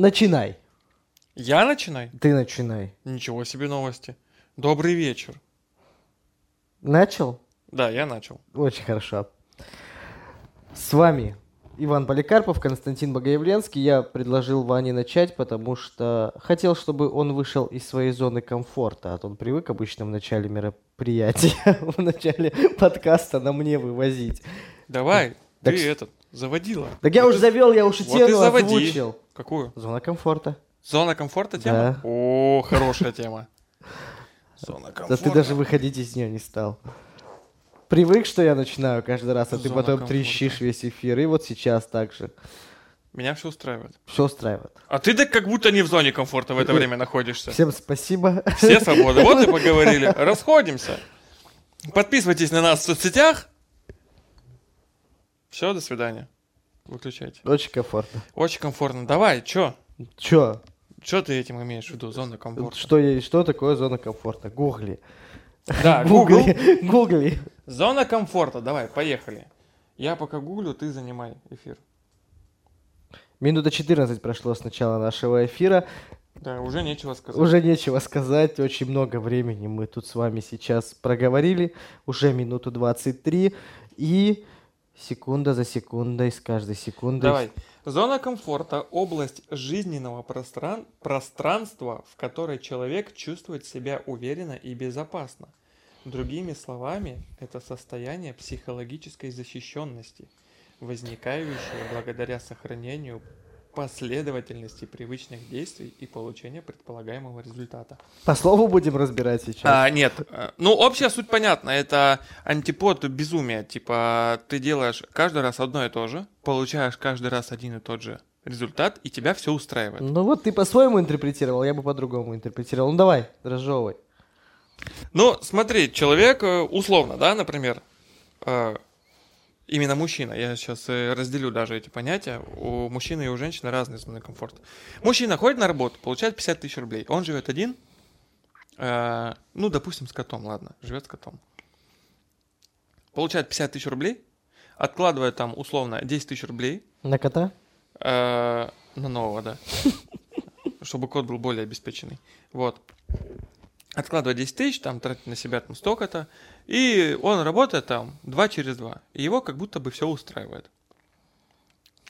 Начинай. Я начинай? Ты начинай. Ничего себе новости. Добрый вечер. Начал? Да, я начал. Очень хорошо. С вами Иван Поликарпов, Константин Богоявленский. Я предложил Ване начать, потому что хотел, чтобы он вышел из своей зоны комфорта. А то он привык обычно в начале мероприятия, в начале подкаста на мне вывозить. Давай, Так ты этот, заводила. Так я Вот уже ты- завел, я уже вот тему заводи. озвучил. Какую? Зона комфорта. Зона комфорта тема? Да. О, хорошая тема. Зона Да комфорта. ты даже выходить из нее не стал. Привык, что я начинаю каждый раз, а ты Зона потом комфорта. трещишь весь эфир. И вот сейчас так же. Меня все устраивает. Все устраивает. А ты так как будто не в зоне комфорта в это время находишься. Всем спасибо. Все свободы. Вот и поговорили. Расходимся. Подписывайтесь на нас в соцсетях. Все, до свидания. Выключайте. Очень комфортно. Очень комфортно. Давай, чё? Чё? Что ты этим имеешь в виду? Зона комфорта. Что, что такое зона комфорта? Гугли. Да. Гугли. Гугли. Зона комфорта. Давай, поехали. Я пока гуглю, ты занимай эфир. Минута 14 прошло с начала нашего эфира. Да, уже нечего сказать. Уже нечего сказать. Очень много времени мы тут с вами сейчас проговорили. Уже минуту 23. И секунда за секундой, с каждой секундой. Давай. Зона комфорта – область жизненного простран- пространства, в которой человек чувствует себя уверенно и безопасно. Другими словами, это состояние психологической защищенности, возникающее благодаря сохранению последовательности привычных действий и получения предполагаемого результата. По слову будем разбирать сейчас. А, нет, э, ну общая суть понятна, это антипод безумия, типа ты делаешь каждый раз одно и то же, получаешь каждый раз один и тот же результат, и тебя все устраивает. Ну вот ты по-своему интерпретировал, я бы по-другому интерпретировал. Ну давай, разжевывай. Ну, смотри, человек, э, условно, да, например, э, именно мужчина, я сейчас э, разделю даже эти понятия, у мужчины и у женщины разные зоны комфорта. Мужчина ходит на работу, получает 50 тысяч рублей, он живет один, э, ну, допустим, с котом, ладно, живет с котом. Получает 50 тысяч рублей, откладывает там, условно, 10 тысяч рублей, На кота? Э, на нового, да. Чтобы код был более обеспеченный. Вот. Откладывает 10 тысяч, там тратит на себя там столько-то. И он работает там 2 через 2. И его как будто бы все устраивает.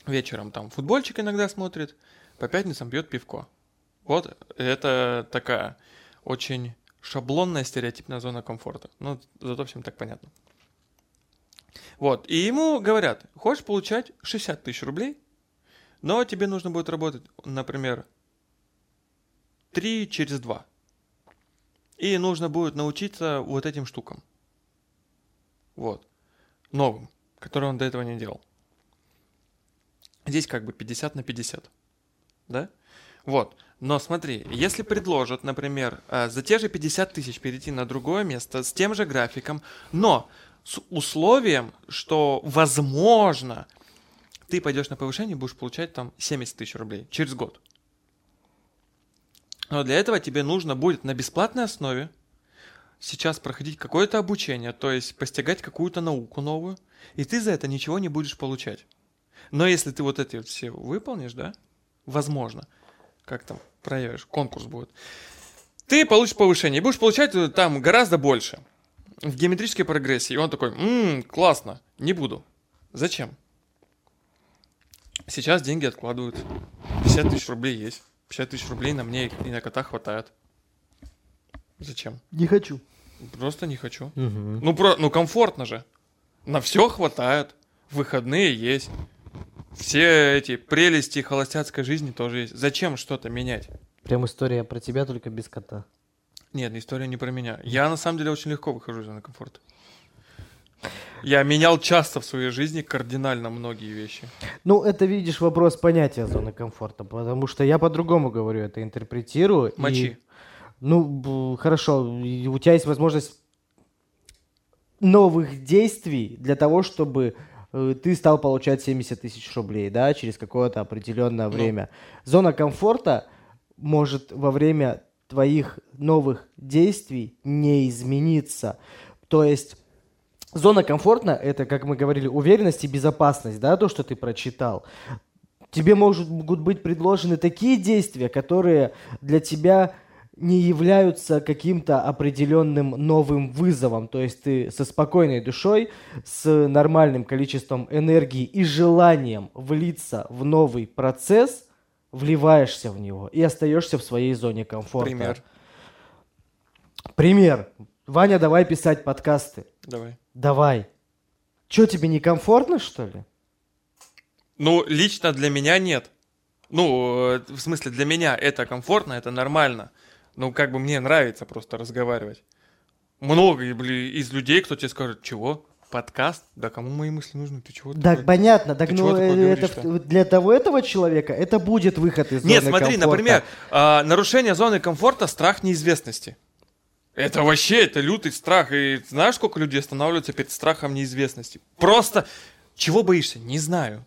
Вечером там футбольчик иногда смотрит, по пятницам пьет пивко. Вот это такая очень шаблонная стереотипная зона комфорта. Ну, зато всем так понятно. Вот, и ему говорят, хочешь получать 60 тысяч рублей, но тебе нужно будет работать, например, 3 через 2. И нужно будет научиться вот этим штукам. Вот. Новым, которые он до этого не делал. Здесь как бы 50 на 50. Да? Вот. Но смотри, если предложат, например, э, за те же 50 тысяч перейти на другое место с тем же графиком, но с условием, что возможно ты пойдешь на повышение и будешь получать там 70 тысяч рублей через год. Но для этого тебе нужно будет на бесплатной основе сейчас проходить какое-то обучение, то есть постигать какую-то науку новую, и ты за это ничего не будешь получать. Но если ты вот эти вот все выполнишь, да, возможно, как там проявишь, конкурс будет, ты получишь повышение и будешь получать э, там гораздо больше в геометрической прогрессии. И он такой, «М, классно, не буду. Зачем? Сейчас деньги откладывают. 50 тысяч рублей есть. 50 тысяч рублей на мне и на кота хватает. Зачем? Не хочу. Просто не хочу. Ну, про, ну комфортно же. На все хватает. Выходные есть. Все эти прелести холостяцкой жизни тоже есть. Зачем что-то менять? Прям история про тебя, только без кота. Нет, история не про меня. Я на самом деле очень легко выхожу из зоны комфорта. Я менял часто в своей жизни кардинально многие вещи. Ну, это, видишь, вопрос понятия зоны комфорта, потому что я по-другому говорю, это интерпретирую. и- Мочи. Ну, б- хорошо, и у тебя есть возможность новых действий для того, чтобы э, ты стал получать 70 тысяч рублей, да, через какое-то определенное Ну. время. Зона комфорта может во время твоих новых действий не измениться. То есть зона комфортна это, как мы говорили, уверенность и безопасность, да, то, что ты прочитал. Тебе может, могут быть предложены такие действия, которые для тебя не являются каким-то определенным новым вызовом. То есть ты со спокойной душой, с нормальным количеством энергии и желанием влиться в новый процесс, вливаешься в него и остаешься в своей зоне комфорта. Пример. Пример. Ваня, давай писать подкасты. Давай. Давай. Че, тебе некомфортно, что ли? Ну, лично для меня нет. Ну, э, в смысле, для меня это комфортно, это нормально. Ну, как бы мне нравится просто разговаривать. Много из людей, кто тебе скажет, чего? Подкаст? Да кому мои мысли нужны? Ты чего? Так такое?» понятно, так Ты ну э, это для того этого человека это будет выход из Нет, зоны смотри, комфорта. например, а, нарушение зоны комфорта, страх неизвестности. Это вообще, это лютый страх. И знаешь, сколько людей останавливаются перед страхом неизвестности? Просто, чего боишься? Не знаю.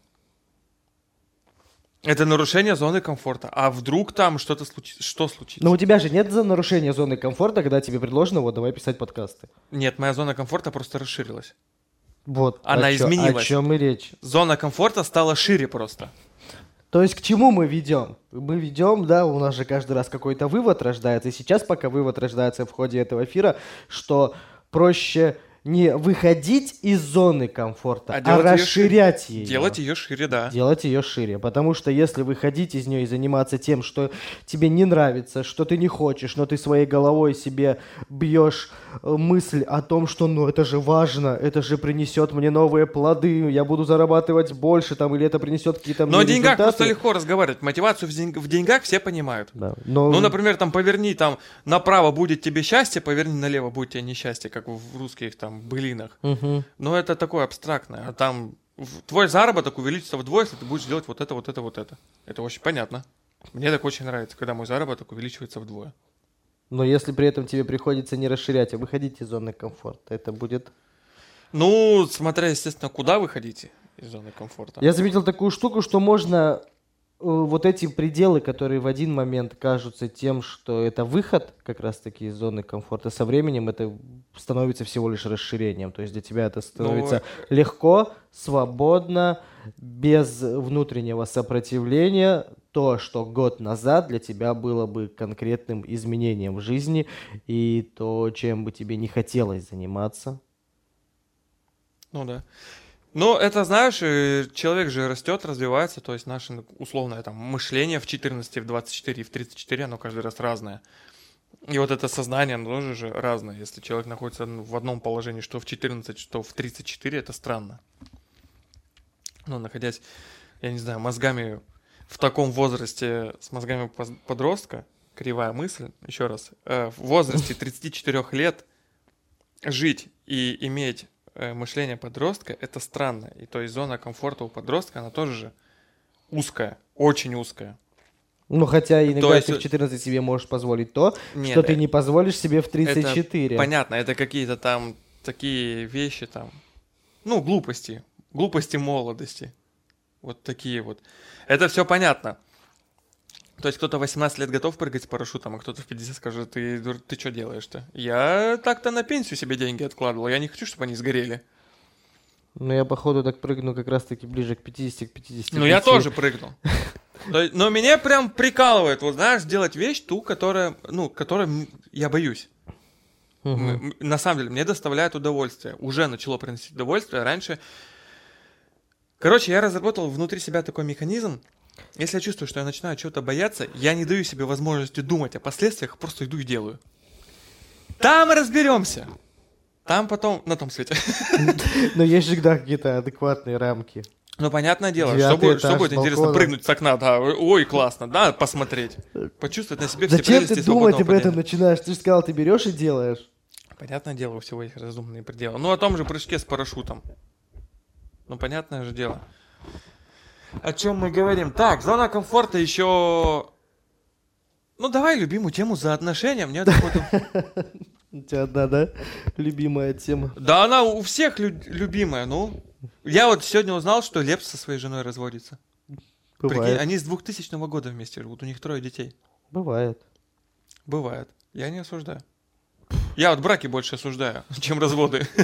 Это нарушение зоны комфорта. А вдруг там что-то случится? Что случится? Но у тебя же нет за нарушения зоны комфорта, когда тебе предложено, вот, давай писать подкасты. Нет, моя зона комфорта просто расширилась. Вот. Она о чё- изменилась. О чем и речь. Зона комфорта стала шире просто. То есть к чему мы ведем? Мы ведем, да, у нас же каждый раз какой-то вывод рождается. И сейчас пока вывод рождается в ходе этого эфира, что проще не выходить из зоны комфорта, А а, расширять ее. Делать ее шире, да. Делать ее шире. Потому что если выходить из нее и заниматься тем, что тебе не нравится, что ты не хочешь, но ты своей головой себе бьешь э, мысль о том, что ну это же важно, это же принесет мне новые плоды, я буду зарабатывать больше там, или это принесет какие-то Но о деньгах просто легко разговаривать. Мотивацию в, деньг- в деньгах все понимают. Да. Но, Ну, например, там поверни там направо будет тебе счастье, поверни налево будет тебе несчастье, как в русских там былинах. Мгм. Но это такое абстрактное. А там твой заработок увеличится вдвое, если ты будешь делать вот это, вот это, вот это. Это очень понятно. Мне так очень нравится, когда мой заработок увеличивается вдвое. Но если при этом тебе приходится не расширять, а выходить из зоны комфорта, это будет... Ну, смотря, естественно, куда вы хотите из зоны комфорта. Я заметил такую штуку, что можно вот эти пределы, которые в один момент кажутся тем, что это выход как раз-таки из зоны комфорта, со временем это становится всего лишь расширением. То есть для тебя это становится легко, свободно, без внутреннего сопротивления. То, что год назад для тебя было бы конкретным изменением в жизни, и то, чем бы тебе не хотелось заниматься. Ну да. Ну, это, знаешь, человек же растет, развивается, то есть наше условное там мышление в 14, в 24 и в 34, оно каждый раз разное. И вот это сознание, оно тоже же разное. Если человек находится ну, в одном положении, что в 14, что в 34, это странно. Ну, находясь, я не знаю, мозгами в таком возрасте, с мозгами подростка, кривая мысль, еще раз, э, в возрасте 34 лет жить и иметь мышление подростка, это странно. И то есть зона комфорта у подростка, она тоже же узкая, очень узкая. Ну, хотя иногда есть, ты э, в 14 себе можешь позволить то, Нет, что ты э, не позволишь себе в это 34. Понятно, это какие-то там такие вещи там, ну, глупости, глупости молодости. Вот такие вот. Это все понятно. То есть кто-то 18 лет готов прыгать с парашютом, а кто-то в 50 скажет, ты, ты что делаешь-то? Я так-то на пенсию себе деньги откладывал, я не хочу, чтобы они сгорели. Но я, походу, так прыгну как раз-таки ближе к 50, к 50. Ну, я тоже есть, Но меня прям прикалывает, вот знаешь, сделать вещь ту, которая, ну, которой я боюсь. М- На самом деле, мне доставляет удовольствие. Уже начало приносить удовольствие. Раньше... Короче, я разработал внутри себя такой механизм. Если я чувствую, что я начинаю чего-то бояться, я не даю себе возможности думать о последствиях, просто иду и делаю. Там разберемся. Там потом, на том свете. Но есть всегда какие-то адекватные рамки. Ну, понятное дело, Девятый что будет, что будет интересно прыгнуть с окна, да, ой, классно, да, посмотреть, почувствовать на себе все Зачем ты думать об этом начинаешь? Ты же сказал, ты берешь и делаешь. Понятное дело, у всего есть разумные пределы. Ну, о том же прыжке с парашютом. Ну, понятное же дело. О чем мы говорим? Так, зона комфорта еще... Ну, давай любимую тему за отношения. Мне вот- У тебя одна, да, любимая тема. Да она у всех лю- любимая, ну. Я вот сегодня узнал, что Лепс со своей женой разводится. Прикинь, Бывает. они с 2000 года вместе живут, у них трое детей. Бывает. Бывает. Я не осуждаю. Я вот браки больше осуждаю, чем разводы.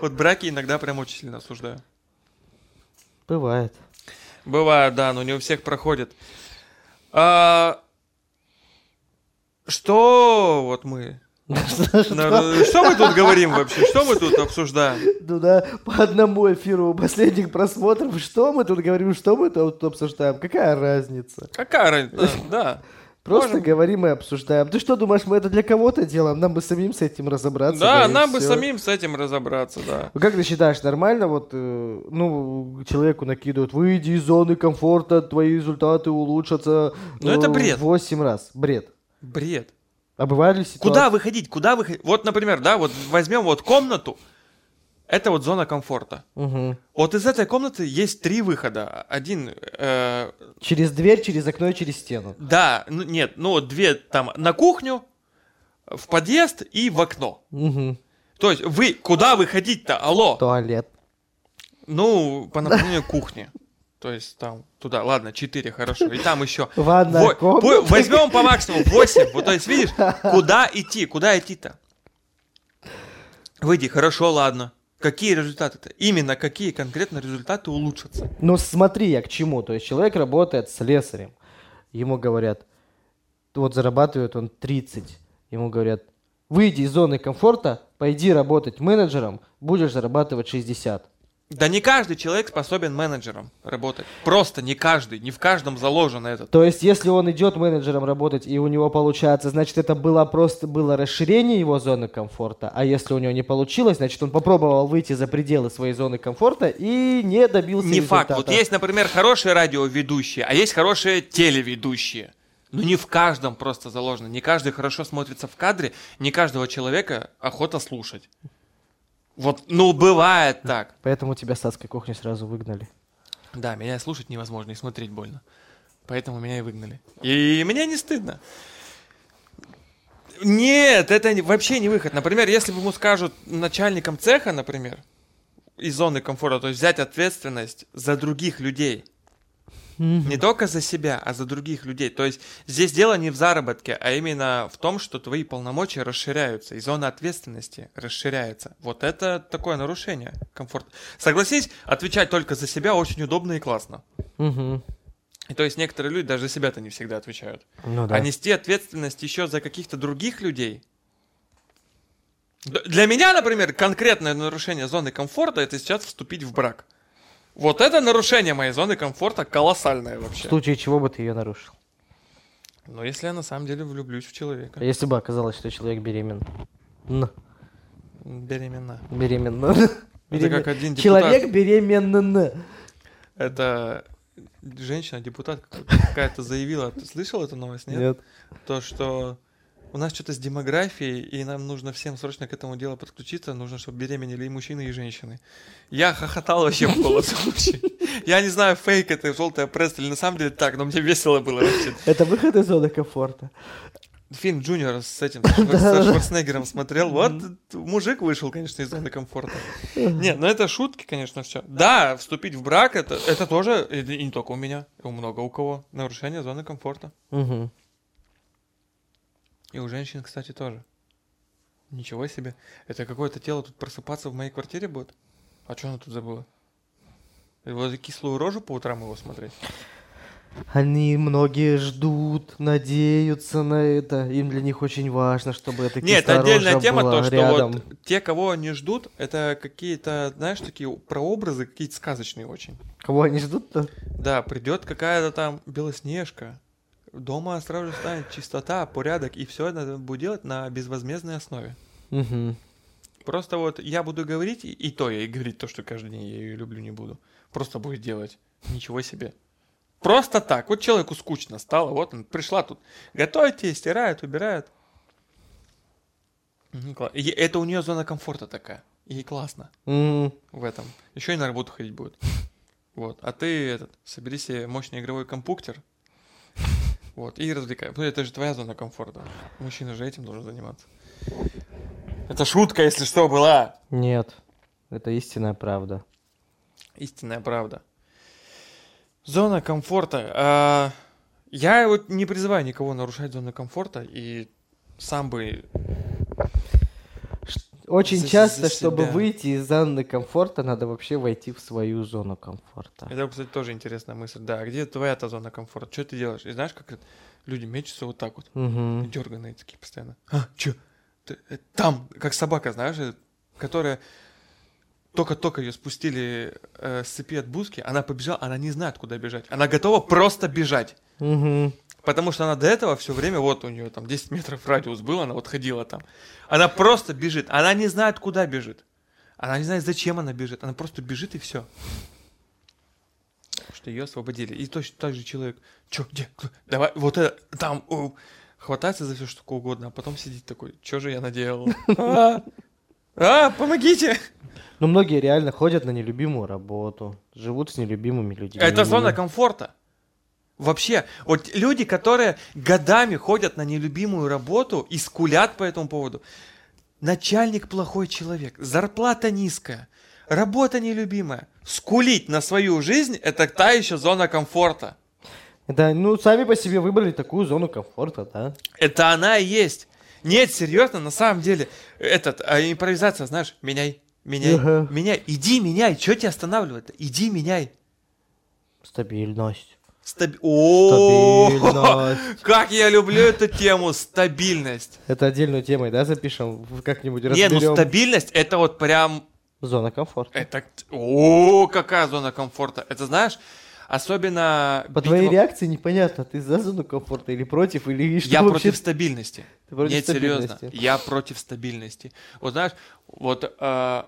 Вот браки иногда прям очень сильно осуждаю. Бывает. Бывает, да, но не у всех проходит. А, что вот мы... Что мы тут говорим вообще? Что мы тут обсуждаем? Ну да, по одному эфиру последних просмотров, что мы тут говорим, что мы тут обсуждаем, какая разница? Какая разница? Да. Просто Можем. говорим и обсуждаем. Ты что думаешь, мы это для кого-то делаем? Нам бы самим с этим разобраться. Да, нам бы всё. самим с этим разобраться, да. Ну, Как ты считаешь, нормально вот, э, ну, человеку накидывают, выйди из зоны комфорта, твои результаты улучшатся Ну, это э, бред. в 8 раз. Бред. Бред. А бывали ли ситуации? Куда выходить? Куда выходить? Вот, например, да, вот возьмем вот комнату. Это вот зона комфорта. Мгм. Вот из этой комнаты есть три выхода. Один, э, Через дверь, через окно и через стену. да, ну, нет, ну вот две там на кухню, в подъезд и в окно. Мгм. То есть вы куда выходить-то? Алло. Туалет. Ну, по направлению кухни. То есть там туда, ладно, 4, хорошо. И там еще. Ванная комната. возьмем по максимуму 8. Вот, то есть, видишь, куда идти? Куда идти-то? Выйди, хорошо, ладно. Какие результаты-то? Именно какие конкретно результаты улучшатся? Ну смотри, я к чему. То есть человек работает слесарем. Ему говорят, вот зарабатывает он 30. Ему говорят, выйди из зоны комфорта, пойди работать менеджером, будешь зарабатывать 60. Да не каждый человек способен менеджером работать. Просто не каждый. Не в каждом заложено это. То есть, если он идет менеджером работать и у него получается, значит, это было просто было расширение его зоны комфорта. А если у него не получилось, значит, он попробовал выйти за пределы своей зоны комфорта и не добился Не факт. результата. Вот есть, например, хорошие радиоведущие, а есть хорошие телеведущие. Ну не в каждом просто заложено. Не каждый хорошо смотрится в кадре, не каждого человека охота слушать. Вот, ну бывает так. Поэтому тебя с адской кухни сразу выгнали. Да, меня слушать невозможно и смотреть больно. Поэтому меня и выгнали. И мне не стыдно. Нет, это вообще не выход. Например, если бы ему скажут начальником цеха, например, из зоны комфорта, то есть взять ответственность за других людей. Не только за себя, а за других людей. То есть здесь дело не в заработке, а именно в том, что твои полномочия расширяются, и зона ответственности расширяется. Вот это такое нарушение комфорта. Согласись, отвечать только за себя очень удобно и классно. Мгм. И то есть некоторые люди даже за себя-то не всегда отвечают. Ну да. А нести ответственность еще за каких-то других людей. Для меня, например, конкретное нарушение зоны комфорта это сейчас вступить в брак. Вот это нарушение моей зоны комфорта колоссальное В вообще. случае чего бы ты ее нарушил? Но если я на самом деле влюблюсь в А человека. если бы оказалось, что человек беременен? Н. Беременна. Беременна. Это Беремен- как один депутат. Человек беременен. Это женщина-депутат какая-то заявила. Ты слышал эту новость, нет? То, что у нас что-то с демографией, и нам нужно всем срочно к этому делу подключиться. Нужно, чтобы беременели и мужчины, и женщины. Я хохотал вообще в голос вообще. Я не знаю, фейк это, желтая пресса или на самом деле так, но мне весело было вообще. Это выход из зоны комфорта. Фильм Джуниор с этим, с Шварценеггером смотрел. Вот мужик вышел, конечно, из зоны комфорта. Нет, ну это шутки, конечно, все. Да, вступить в брак, это, это тоже, и не только у меня, у много у кого, нарушение зоны комфорта. Мгм. И у женщин, кстати, тоже. Ничего себе. Это какое-то тело тут просыпаться в моей квартире будет? А что она тут забыла? Вот кислую рожу по утрам его смотреть. Они многие ждут, надеются на это. Им для них очень важно, чтобы это Нет, отдельная тема, то, что рядом. вот те, кого они ждут, это какие-то, знаешь, такие прообразы, какие-то сказочные очень. Кого они ждут-то? Да, придет какая-то там белоснежка, дома сразу же станет чистота, порядок, и все это будет делать на безвозмездной основе. Мгм. Просто вот я буду говорить, и, и то я и говорить то, что каждый день я ее люблю, не буду. Просто будет делать. Ничего себе. Просто так. Вот человеку скучно стало, вот он пришла тут. Готовит тебе, стирает, убирает. Кла- и Это у нее зона комфорта такая. Ей классно М, в этом. Еще и на работу ходить будет. Вот. А ты этот, собери себе мощный игровой компьютер. Вот, и развлекай. Ну, это же твоя зона комфорта. Мужчина же этим должен заниматься. Это шутка, если что, была. Нет, это истинная правда. Истинная правда. Зона комфорта. А, я вот не призываю никого нарушать зону комфорта и сам бы... Очень часто, чтобы выйти из зоны комфорта, надо вообще войти в свою зону комфорта. Это, кстати, тоже интересная мысль. Да, а где твоя-то зона комфорта? Что ты делаешь? И знаешь, как люди мечутся вот так вот, Мгм. дерганые такие постоянно. А, чё? Э, Там, как собака, знаешь, э, которая только-только ее спустили э, с цепи от буски, она побежала, она не знает, куда бежать. Она готова просто бежать. Мгм. Потому что она до этого все время, вот у нее там 10 метров радиус был, она вот ходила там. Она просто бежит. Она не знает, куда бежит. Она не знает, зачем она бежит. Она просто бежит и все. Что ее освободили. И точно так же человек, чё, где, давай, вот это, там, о». хватается за все что угодно, а потом сидит такой, что же я наделал? А, а, помогите! Но многие реально ходят на нелюбимую работу, живут с нелюбимыми людьми. Это зона комфорта. Вообще, вот люди, которые годами ходят на нелюбимую работу и скулят по этому поводу. Начальник плохой человек, зарплата низкая, работа нелюбимая. Скулить на свою жизнь – это та еще зона комфорта. Это, ну, сами по себе выбрали такую зону комфорта, да? Это она и есть. Нет, серьезно, на самом деле, этот, а импровизация, знаешь, меняй, меняй, Ага. меняй, иди меняй, что тебя останавливает? Иди меняй. Стабильность. Стаби- О, Стабильность. Как я люблю эту тему, стабильность. Это отдельную тему, да, запишем? Как-нибудь Не, ну разберем. стабильность это вот прям, Зона комфорта. это, о, какая зона комфорта. Это знаешь, особенно... По твоей видимо, реакции непонятно, ты за зону комфорта или против, или что Я вообще? против стабильности. Ты против Нет, серьезно, стабильности. я против стабильности. Вот знаешь, вот э,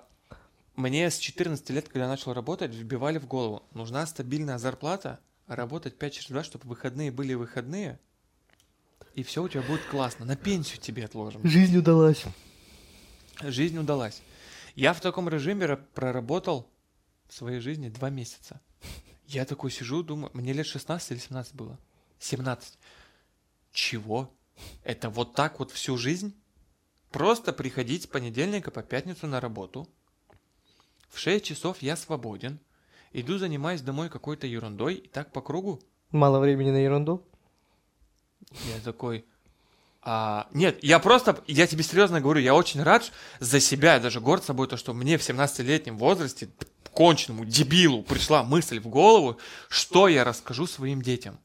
мне с 14 лет, когда я начал работать, вбивали в голову, нужна стабильная зарплата, работать 5 через 2, чтобы выходные были выходные, и все у тебя будет классно. На пенсию тебе отложим. Жизнь удалась. Жизнь удалась. Я в таком режиме ра- проработал в своей жизни два месяца. Я такой сижу, думаю, мне лет 16 или 17 было? 17. Чего? Это вот так вот всю жизнь? Просто приходить с понедельника по пятницу на работу. В 6 часов я свободен. Иду, занимаюсь домой какой-то ерундой, и так по кругу. Мало времени на ерунду. Я такой, а, нет, я просто, я тебе серьезно говорю, я очень рад за себя, я даже горд собой, то, что мне в 17-летнем возрасте, конченному дебилу, пришла мысль в голову, что я расскажу своим детям.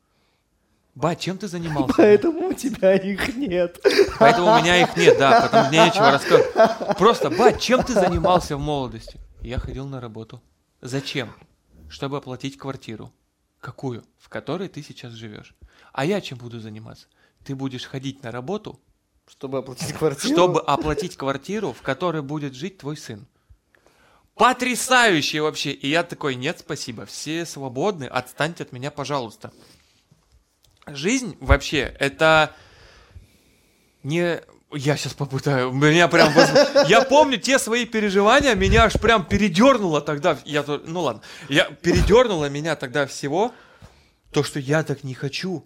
Ба, чем ты занимался? Поэтому у тебя их нет. Поэтому у меня их нет, да, потому мне нечего рассказывать. Просто, ба, чем ты занимался в молодости? Я ходил на работу. Зачем? Чтобы оплатить квартиру. Какую? В которой ты сейчас живешь. А я чем буду заниматься? Ты будешь ходить на работу, Чтобы оплатить квартиру. чтобы оплатить квартиру, в которой будет жить твой сын. Потрясающе вообще. И я такой, нет, спасибо, все свободны, отстаньте от меня, пожалуйста. Жизнь вообще, это не... Я сейчас попытаю, меня прям... Я помню те свои переживания, меня аж прям передернуло тогда. Я, ну ладно, я передернуло меня тогда всего, то, что я так не хочу.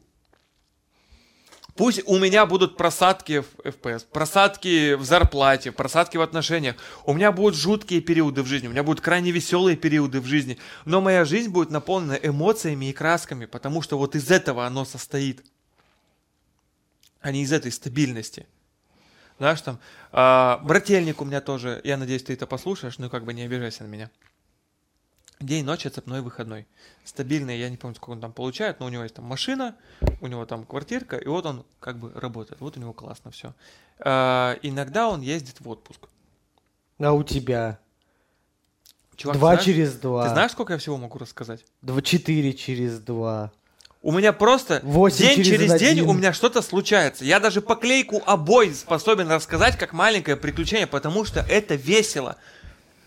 Пусть у меня будут просадки в FPS, просадки в зарплате, просадки в отношениях. У меня будут жуткие периоды в жизни, у меня будут крайне веселые периоды в жизни. Но моя жизнь будет наполнена эмоциями и красками, потому что вот из этого оно состоит, а не из этой стабильности. Знаешь, там, а, брательник у меня тоже, я надеюсь, ты это послушаешь, ну как бы не обижайся на меня. День, ночь, отцепной выходной. Стабильный, я не помню, сколько он там получает, но у него есть там машина, у него там квартирка, и вот он как бы работает. Вот у него классно все. иногда он ездит в отпуск. А у тебя? Чувак, два знаешь- через два. Ты знаешь, сколько я всего могу рассказать? Два, четыре через два. У меня просто Восемь день через через, день у меня что-то случается. Я даже поклейку обои способен рассказать как маленькое приключение, потому что это весело.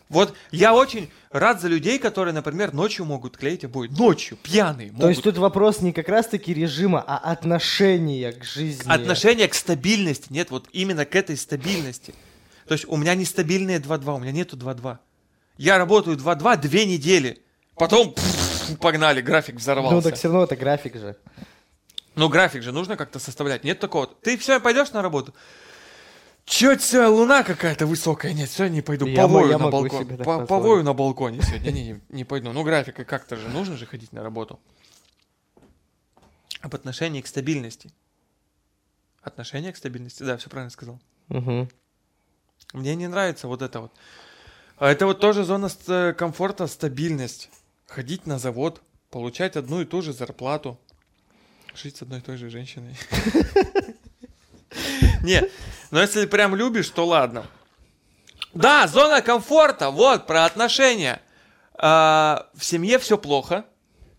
Вот я очень рад за людей, которые, например, ночью могут клеить обои. Ночью, пьяные. То могут. есть тут вопрос не как раз-таки режима, а отношения к жизни. Отношение к стабильности. Нет, вот именно к этой стабильности. То есть у меня нестабильные 2-2, у меня нету 2-2. Я работаю 2-2 две недели. Потом пф, погнали, график взорвался. Ну так все равно это график же. Ну, график же нужно как-то составлять. Нет такого. Ты все, пойдешь на работу? Чё сегодня луна какая-то высокая? Нет, сегодня не пойду. Я повою я на могу балкон. себе так По- повою на балконе сегодня. Не, не, не пойду. Ну, графика как-то же. Нужно же ходить на работу. Об отношении к стабильности. Отношение к стабильности. Да, все правильно сказал. Мгм. Мне не нравится вот это вот. А это вот тоже зона э, комфорта, стабильность. Ходить на завод, получать одну и ту же зарплату. Жить с одной и той же женщиной. Не, но если прям любишь, то ладно. Да, зона комфорта, вот, про отношения. А, в семье все плохо.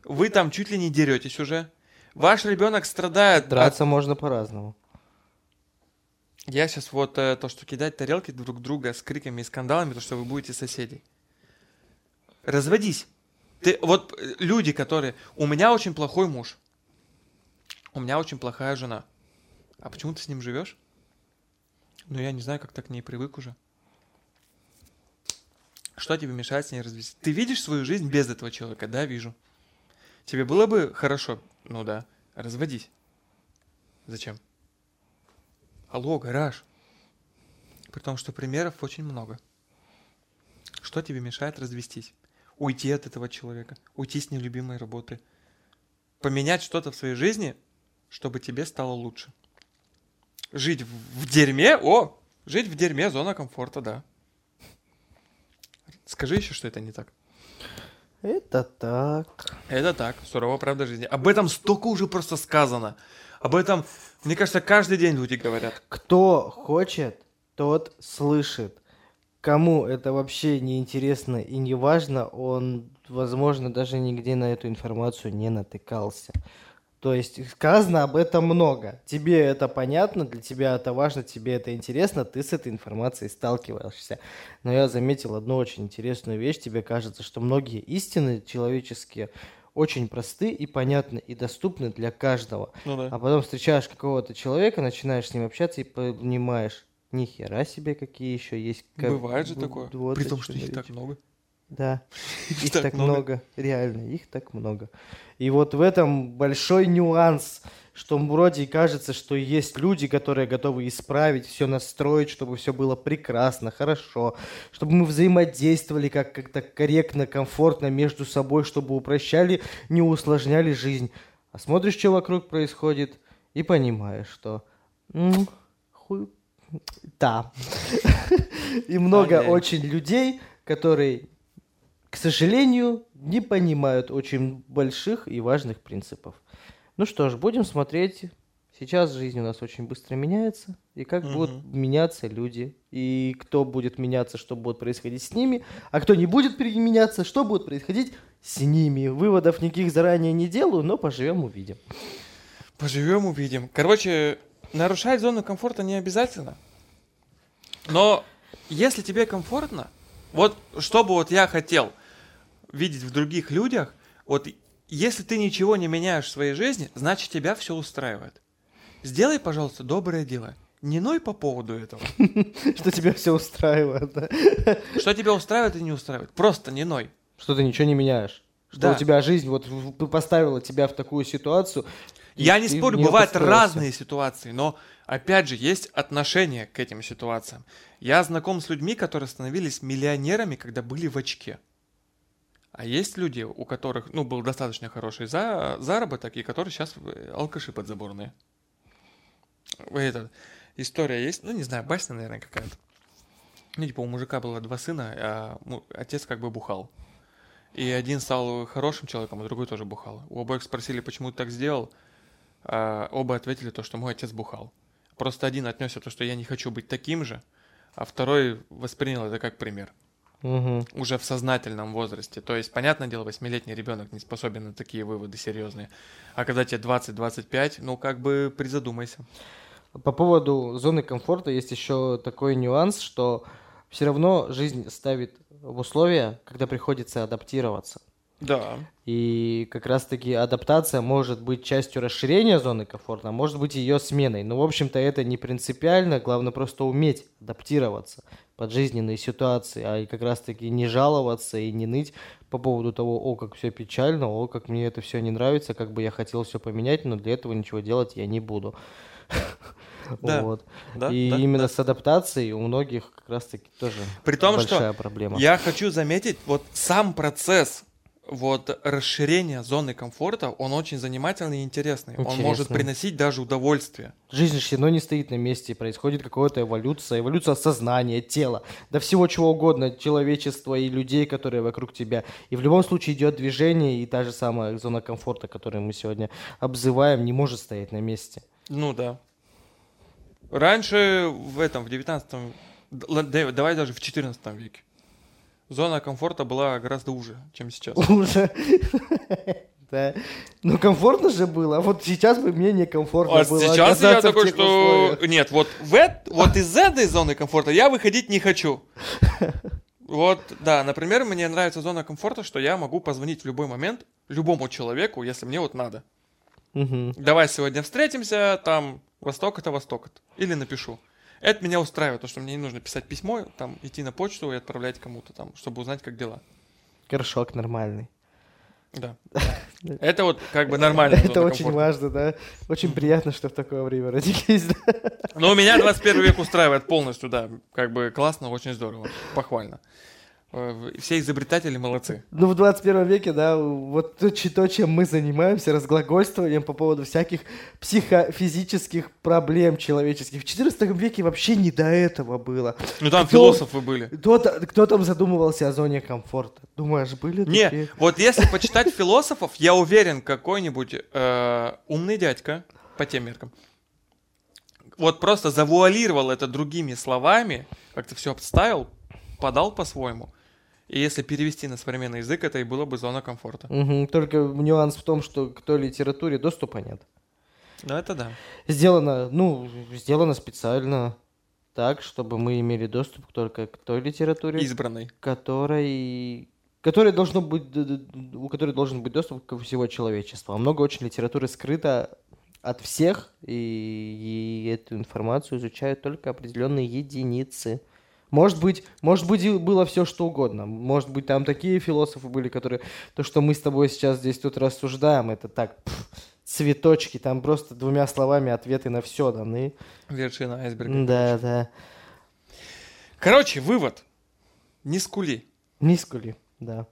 Вы там чуть ли не деретесь уже. Ваш ребенок страдает от Драться можно по-разному. я сейчас вот э, то, что кидать тарелки друг друга с криками и скандалами, то, что вы будете соседей. Разводись. Ты, вот люди, которые... У меня очень плохой муж. У меня очень плохая жена. А почему ты с ним живешь? Ну, я не знаю, как так к ней привык уже. Что тебе мешает с ней развестись? Ты видишь свою жизнь без этого человека? Да, вижу. Тебе было бы хорошо? Ну да. Разводись. Зачем? Алло, гараж. При том, что примеров очень много. Что тебе мешает развестись? Уйти от этого человека, уйти с нелюбимой работы, поменять что-то в своей жизни, чтобы тебе стало лучше. Жить в, дерьме? О, жить в дерьме, зона комфорта, да. Скажи еще, что это не так. Это так. Это так, сурова правда жизни. Об этом столько уже просто сказано. Об этом, мне кажется, каждый день люди говорят. Кто хочет, тот слышит. Кому это вообще не интересно и не важно, он, возможно, даже нигде на эту информацию не натыкался. То есть сказано об этом много. Тебе это понятно, для тебя это важно, тебе это интересно, ты с этой информацией сталкиваешься. Но я заметил одну очень интересную вещь. Тебе кажется, что многие истины человеческие очень просты и понятны и доступны для каждого. Ну да. А потом встречаешь какого-то человека, начинаешь с ним общаться и понимаешь, ни хера себе какие еще есть. как- Бывает же такое. вот При том, что их так много. Да, их так много. реально, их так много. И вот в этом большой нюанс, что вроде кажется, что есть люди, которые готовы исправить, все настроить, чтобы все было прекрасно, хорошо, чтобы мы взаимодействовали как- как-то корректно, комфортно между собой, чтобы упрощали, не усложняли жизнь. А смотришь, что вокруг происходит, и понимаешь, что... м, хуй... Да. И много очень людей, которые к сожалению, не понимают очень больших и важных принципов. Ну что ж, будем смотреть. Сейчас жизнь у нас очень быстро меняется, и как Мгм. будут меняться люди, и кто будет меняться, что будет происходить с ними, а кто не будет меняться, что будет происходить с ними. Выводов никаких заранее не делаю, но поживем увидим. Поживем, увидим. Короче, нарушать зону комфорта не обязательно. Но если тебе комфортно, вот что бы вот я хотел видеть в других людях, вот если ты ничего не меняешь в своей жизни, значит тебя все устраивает. Сделай, пожалуйста, доброе дело. Не ной по поводу этого. Что тебя все устраивает, да? Что тебя устраивает и не устраивает. Просто не ной. Что ты ничего не меняешь. Что Да. у тебя жизнь вот поставила тебя в такую ситуацию. Я не спорю, бывают разные ситуации, но опять же есть отношение к этим ситуациям. Я знаком с людьми, которые становились миллионерами, когда были в очке. А есть люди, у которых, ну, был достаточно хороший за, заработок, и которые сейчас э, алкаши подзаборные. Это, история есть, ну, не знаю, басня, наверное, какая-то. Ну, типа, у мужика было два сына, а му- отец как бы бухал. И один стал хорошим человеком, а другой тоже бухал. У обоих спросили, почему ты так сделал. А оба ответили то, что мой отец бухал. Просто один отнесся то, что я не хочу быть таким же, а второй воспринял это как пример. Мгм. Уже в сознательном возрасте. То есть, понятное дело, восьмилетний ребенок не способен на такие выводы серьезные. А когда тебе 20-25, ну как бы призадумайся. По поводу зоны комфорта есть еще такой нюанс, что все равно жизнь ставит в условия, когда приходится адаптироваться. Да. И как раз-таки адаптация может быть частью расширения зоны комфорта, а может быть ее сменой. Но, в общем-то, это не принципиально. Главное просто уметь адаптироваться под жизненные ситуации, а и как раз-таки не жаловаться и не ныть по поводу того, о, как все печально, о, как мне это все не нравится, как бы я хотел все поменять, но для этого ничего делать я не буду. Да. Вот. Да, И да, именно да. с адаптацией у многих как раз-таки тоже При том, что большая проблема. Я хочу заметить, вот сам процесс вот расширение зоны комфорта, он очень занимательный и интересный. Он может Интересно. приносить даже удовольствие. Жизнь все равно не стоит на месте, происходит какая-то эволюция, эволюция сознания, тела, да всего чего угодно, человечества и людей, которые вокруг тебя. И в любом случае идет движение, и та же самая зона комфорта, которую мы сегодня обзываем, не может стоять на месте. Ну да. Раньше в этом, в 19 д- ла- да- давай даже в 14 веке. Зона комфорта была гораздо уже, чем сейчас. Уже. Да. Ну, комфортно же было. А вот сейчас бы мне некомфортно А было. сейчас я такой, что... условиях. Нет, вот, в эт- вот из этой зоны комфорта я выходить не хочу. Вот, да, например, мне нравится зона комфорта, что я могу позвонить в любой момент любому человеку, если мне вот надо. Мгм. Давай сегодня встретимся, там, восток это восток. Или напишу. Это меня устраивает, потому что мне не нужно писать письмо, там, идти на почту и отправлять кому-то там, чтобы узнать, как дела. Горшок нормальный. Да. Это вот как бы нормально. Это очень важно, да. Очень приятно, что в такое время родились. Но у меня 21 век устраивает полностью, да. Как бы классно, очень здорово. Похвально. Э, Все изобретатели молодцы. Ну, в 21 веке, да, вот то, че- то, чем мы занимаемся, разглагольствованием по поводу всяких психофизических проблем человеческих. В 14 веке вообще не до этого было. Ну там Кто- философы были. Кто, кто там задумывался о зоне комфорта? Думаешь, были Не, такие? вот если почитать философов, я уверен, какой-нибудь э, умный дядька, по тем меркам, вот просто завуалировал это другими словами, как-то все обставил, подал по-своему. И если перевести на современный язык, это и было бы зона комфорта. Мгм, Только нюанс в том, что к той литературе доступа нет. Ну это да. Сделано, ну, сделано специально так, чтобы мы имели доступ только к той литературе, Избранный. которой, которой должно быть, у которой должен быть доступ ко всего человечества. А много очень литературы скрыто от всех, и, и эту информацию изучают только определенные единицы. Может быть, может быть, было все что угодно. Может быть, там такие философы были, которые... То, что мы с тобой сейчас здесь тут рассуждаем, это так, пф, цветочки, там просто двумя словами ответы на все даны. Вершина айсберга. Да, да. Короче, вывод. Не скули. Нискули, да.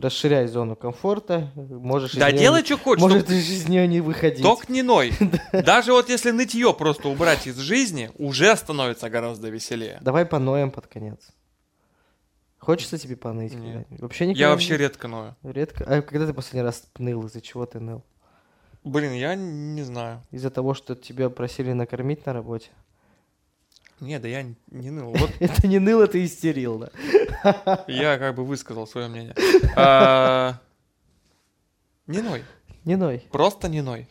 Расширяй зону комфорта, можешь из Да неё делай, не- что хочешь. Может, только- из из нее не выходить. Только не ной. Даже вот если нытье просто убрать из жизни, уже становится гораздо веселее. Давай поноем под конец. Хочется тебе поныть? Нет. Вообще никогда Я вообще редко ною. Редко. А когда ты последний раз ныл? Из-за чего ты ныл? Блин, я не знаю. Из-за того, что тебя просили накормить на работе? Не, да я не ныл. Вот Это не ныл, это истерил, да? я как бы высказал свое мнение. А, Не ной. Не ной. Просто не ной.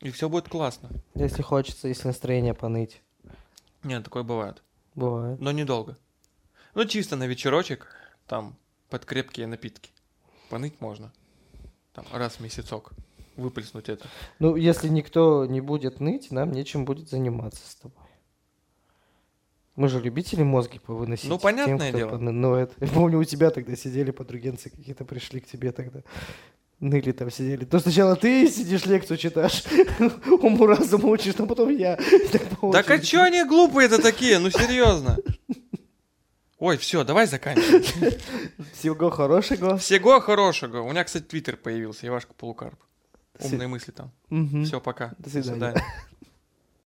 И все будет классно. Если хочется, если настроение поныть. Нет, такое бывает. Бывает. Но недолго. Ну, чисто на вечерочек, там, под крепкие напитки. Поныть можно. Там, раз в месяцок. Выплеснуть это. Ну, если никто не будет ныть, нам нечем будет заниматься с тобой. Мы же любители мозги повыносить. Ну, понятное тем, дело. Ну, это... Я помню, у тебя тогда сидели подругенцы какие-то, пришли к тебе тогда. Ныли там сидели. То сначала ты сидишь, лекцию читаешь, уму разуму учишь, а потом я. Так а чё они глупые-то такие? Ну, серьезно. Ой, все, давай заканчивать. Всего хорошего. Всего хорошего. У меня, кстати, твиттер появился, Ивашка Полукарп. Умные мысли там. Все, пока. До свидания.